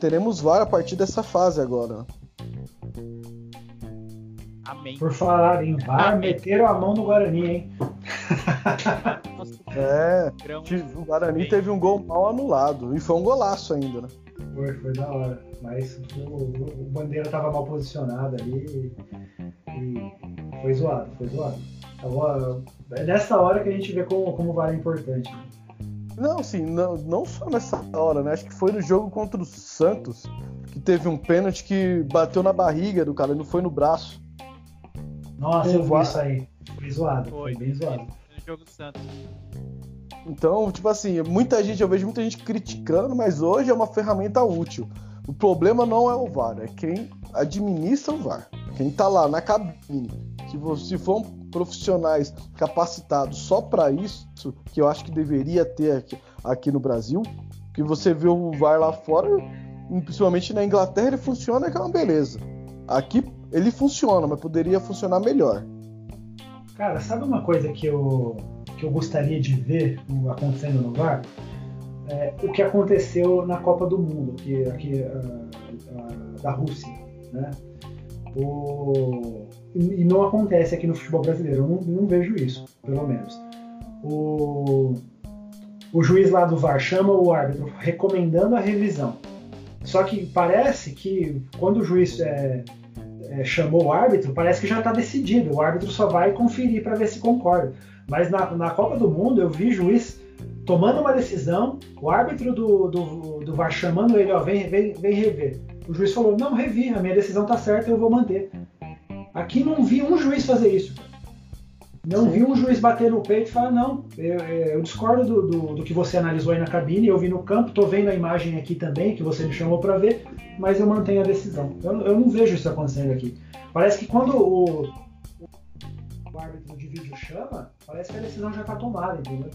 Speaker 1: Teremos VAR a partir dessa fase agora. né?
Speaker 3: Amém.
Speaker 2: Por falar em VAR, meteram a mão no Guarani, hein?
Speaker 1: É,
Speaker 3: Grão-
Speaker 1: tive- o Guarani teve um gol mal anulado. E foi um golaço ainda, né?
Speaker 2: Foi, foi da hora. Mas o, o- Bandeira tava mal posicionado ali e, e foi zoado, foi zoado. Agora, é nessa hora que a gente vê como, como o VAR é importante. né?
Speaker 1: Não, assim, não, não só nessa hora, né? Acho que foi no jogo contra o Santos que teve um pênalti que bateu na barriga do cara, não foi no braço.
Speaker 2: Nossa, eu vi isso aí. Foi zoado, foi,
Speaker 3: Foi.
Speaker 2: bem zoado.
Speaker 3: Jogo do Santos.
Speaker 1: Então, tipo assim, muita gente, eu vejo muita gente criticando, mas hoje é uma ferramenta útil. O problema não é o VAR, é quem administra o VAR. Quem tá lá na cabine. Se for um profissionais capacitados só para isso, que eu acho que deveria ter aqui, aqui no Brasil, que você vê o VAR lá fora, principalmente na Inglaterra, ele funciona que é uma beleza. Aqui ele funciona, mas poderia funcionar melhor.
Speaker 2: Cara, sabe uma coisa que eu, que eu gostaria de ver acontecendo no VAR? É, o que aconteceu na Copa do Mundo, que, aqui, ah, ah, da Rússia, né? O, e e não acontece aqui no futebol brasileiro, eu não, não vejo isso, pelo menos. O, o juiz lá do VAR chama o árbitro recomendando a revisão. Só que parece que quando o juiz é, é, chamou o árbitro, parece que já está decidido. O árbitro só vai conferir para ver se concorda. Mas na, na Copa do Mundo eu vi juiz tomando uma decisão, o árbitro do, do, do VAR chamando ele, ó, vem, vem, vem rever. O juiz falou, não, revi, a minha decisão tá certa, eu vou manter. Aqui não vi um juiz fazer isso. Não vi um juiz bater no peito e falar, não, eu, eu discordo do, do, do que você analisou aí na cabine, eu vi no campo, tô vendo a imagem aqui também, que você me chamou para ver, mas eu mantenho a decisão. Eu, eu não vejo isso acontecendo aqui. Parece que quando o, o árbitro de vídeo chama, parece que a decisão já tá tomada, entendeu?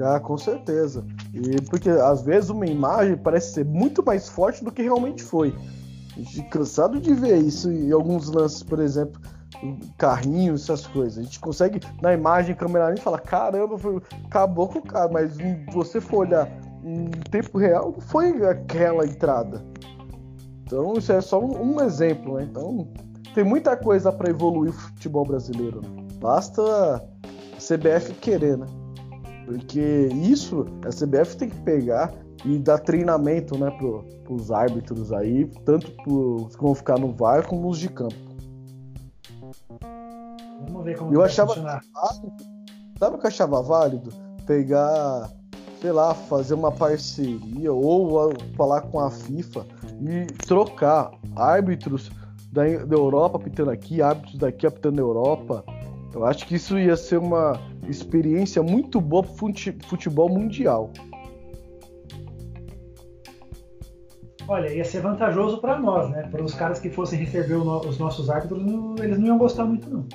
Speaker 1: Ah, com certeza. E porque às vezes uma imagem parece ser muito mais forte do que realmente foi. É cansado de ver isso em alguns lances, por exemplo, carrinhos, essas coisas. A gente consegue, na imagem, câmera lenta, falar, caramba, foi... acabou com o cara, mas em- você for olhar em tempo real, não foi aquela entrada. Então isso é só um, um exemplo, né? Então tem muita coisa para evoluir o futebol brasileiro. né? Basta a CBF querer, né? Porque isso a CBF tem que pegar e dar treinamento, né, pro, pros árbitros aí, tanto pros que vão ficar no VAR como os de campo.
Speaker 2: Vamos ver como
Speaker 1: Eu achava-
Speaker 2: funcionar.
Speaker 1: Sabe o que eu achava válido? Pegar, sei lá, fazer uma parceria ou falar com a FIFA e trocar árbitros da, da Europa apitando aqui, árbitros daqui apitando na Europa. Eu acho que isso ia ser uma experiência muito boa pro fute- futebol mundial.
Speaker 2: Olha, ia ser vantajoso para nós, né? Para os caras que fossem receber no- os nossos árbitros, não- eles não iam gostar muito, não.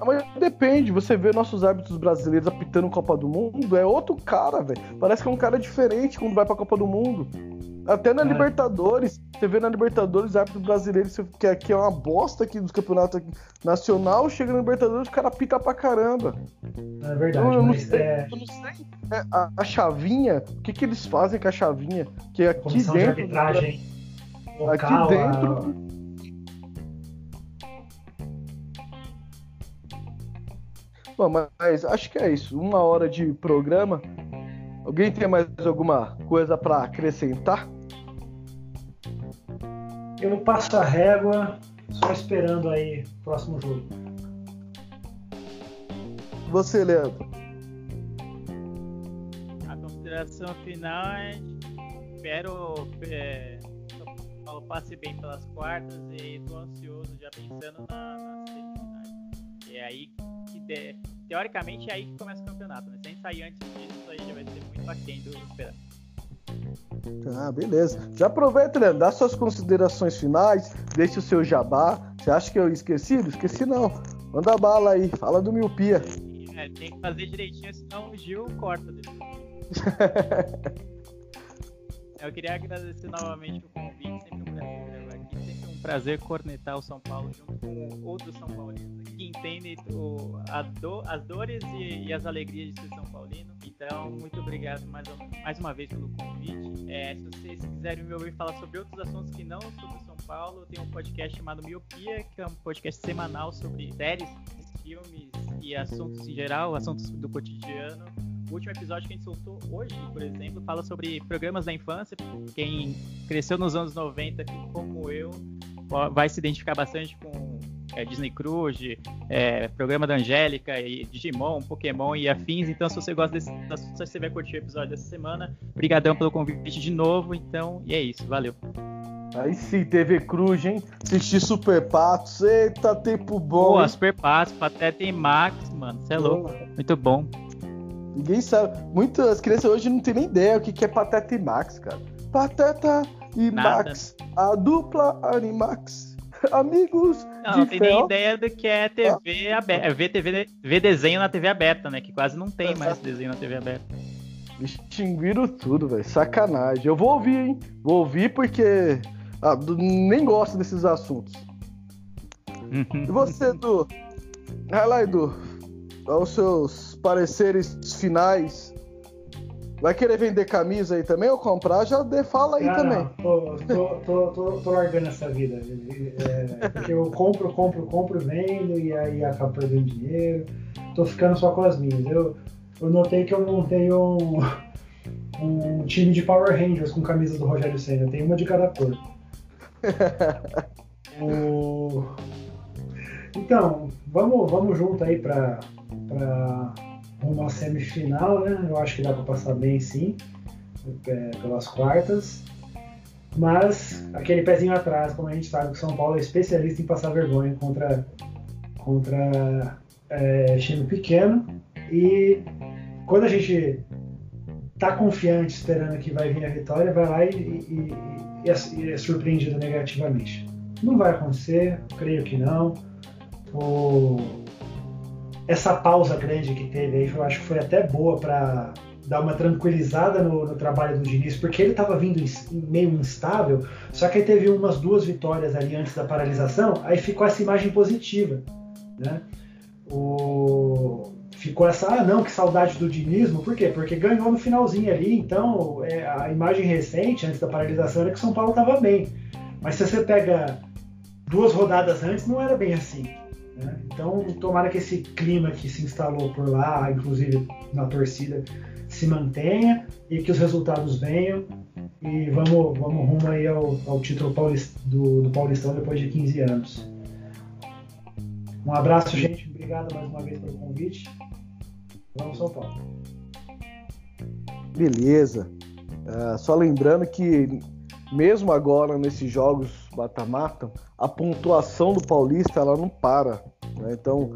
Speaker 1: Ah, Mas depende, você vê nossos árbitros brasileiros apitando Copa do Mundo, é outro cara, velho. Parece que é um cara diferente quando vai pra Copa do Mundo. Até na
Speaker 2: É.
Speaker 1: Libertadores, você vê na Libertadores árbitro brasileiro, você- que aqui é uma bosta aqui dos campeonatos nacional, chega na Libertadores, o cara pita pra caramba.
Speaker 2: É verdade,
Speaker 1: Eu, eu não sei,
Speaker 2: é,
Speaker 1: eu não sei é, a, a chavinha, o que, que eles fazem com a chavinha? Que aqui
Speaker 2: comissão de
Speaker 1: dentro.
Speaker 2: arbitragem
Speaker 1: Aqui dentro.
Speaker 2: a-
Speaker 1: Bom, mas acho que é isso. Uma hora de programa. Alguém tem mais alguma coisa pra acrescentar?
Speaker 2: eu passo a régua, só esperando aí o próximo jogo.
Speaker 1: Você, Leandro.
Speaker 3: A consideração final é espero é, que o Paulo passe bem pelas quartas e tô ansioso já pensando na. E é aí que de- teoricamente é aí que começa o campeonato, né? Sem sair antes disso aí já vai ser muito aquém do esperado.
Speaker 1: Ah, beleza. Já aproveita, Leandro, dá suas considerações finais, deixa o seu jabá. Você acha que eu esqueci? Não esqueci, não. Manda bala aí, fala do miopia.
Speaker 3: É, tem que fazer direitinho, senão o Gil corta. Eu queria agradecer novamente o convite, sempre um prazer prazer cornetar o São Paulo junto com outros São Paulinos que entendem do- as dores e, e as alegrias de ser São Paulino. Então, muito obrigado mais, uma- mais uma vez pelo convite. É, se vocês quiserem me ouvir falar sobre outros assuntos que não sobre São Paulo, tem um podcast chamado Miopia, que é um podcast semanal sobre séries filmes e assuntos em geral, assuntos do cotidiano. O último episódio que a gente soltou hoje, por exemplo, fala sobre programas da infância. Quem cresceu nos anos 90, como eu, vai se identificar bastante com é, Disney Cruise, é, programa da Angélica, e Digimon, Pokémon e afins. Então, se você gosta desses assuntos, você vai curtir o episódio dessa semana. Obrigadão pelo convite de novo. Então, e é isso. Valeu.
Speaker 1: Aí sim, TV Cruz, hein? Assistir Super Patos. Eita, tempo bom.
Speaker 3: Pô, Super Patos, Pateta e Max, mano. Você é louco. Muito bom.
Speaker 1: Ninguém sabe. Muitas crianças hoje não tem nem ideia o que é Pateta e Max, cara. Pateta e Nada. Max. A dupla Animax. Amigos.
Speaker 3: Não, não tem fel. nem ideia do que é TV ah. aberta. Ver, TV, ver desenho na TV aberta, né? Que quase não tem mais desenho na TV aberta.
Speaker 1: Extinguiram tudo, velho. Sacanagem. Eu vou ouvir, hein? Vou ouvir porque ah, nem gosto desses assuntos. e você, Edu? Vai lá, Edu. Os seus pareceres finais. Vai querer vender camisa aí também ou comprar? Já dê, fala aí ah, também.
Speaker 2: Tô, tô, tô, tô, tô largando essa vida. É, porque eu compro, compro, compro, vendo e aí acabo perdendo dinheiro. Tô ficando só com as minhas. Eu, eu notei que eu não tenho um, um time de Power Rangers com camisa do Rogério Senna. Eu tenho uma de cada cor. o... Então, vamos, vamos junto aí para uma semifinal, né? Eu acho que dá para passar bem sim, é, pelas quartas. Mas aquele pezinho atrás, como a gente sabe que São Paulo é especialista em passar vergonha contra, contra é, time pequeno. E quando a gente tá confiante, esperando que vai vir a vitória, vai lá e, e, e, é, e é surpreendido negativamente. Não vai acontecer, creio que não. O... Essa pausa grande que teve aí, eu acho que foi até boa para dar uma tranquilizada no, no, trabalho do Diniz, porque ele estava vindo meio instável, só que aí teve umas duas vitórias ali antes da paralisação, aí ficou essa imagem positiva. Né? O ficou essa, ah não, que saudade do dinismo, por quê? Porque ganhou no finalzinho ali, então é, a imagem recente, antes da paralisação, era que São Paulo estava bem. Mas se você pega duas rodadas antes, não era bem assim. Então, tomara que esse clima que se instalou por lá, inclusive na torcida, se mantenha e que os resultados venham. E vamos, vamos rumo aí ao, ao título paulist, do, do Paulistão depois de 15 anos. Um abraço, gente. Obrigado mais uma vez pelo convite. Vamos São Paulo.
Speaker 1: Beleza. Uh, só lembrando que mesmo agora nesses jogos mata-mata, a pontuação do Paulista ela não para. Né? Então,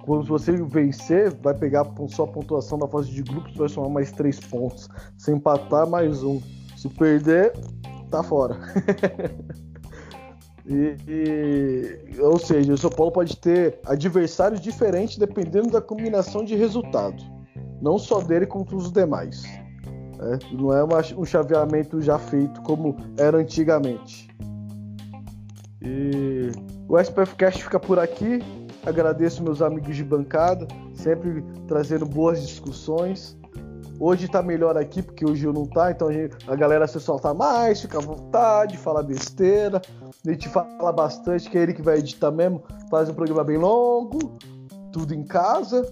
Speaker 1: quando você vencer, vai pegar só a pontuação da fase de grupos, vai somar mais três pontos. Se empatar, mais um. Se perder, tá fora. e, e, ou seja, o São Paulo pode ter adversários diferentes dependendo da combinação de resultado. Não só dele contra os demais. É, não é uma, um chaveamento já feito como era antigamente. E o SPFcast fica por aqui. Agradeço meus amigos de bancada, sempre trazendo boas discussões. Hoje tá melhor aqui, porque o Gil não tá, então a, gente, a galera se solta mais, fica à vontade, fala besteira. A gente fala bastante, que é ele que vai editar mesmo, faz um programa bem longo, tudo em casa.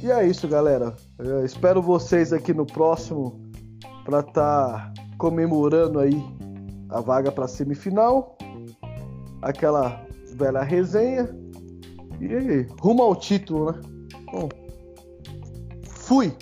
Speaker 1: E é isso, galera. Eu espero vocês aqui no próximo para tá comemorando aí a vaga para semifinal. Aquela velha resenha. E rumo ao título, né? Bom, fui!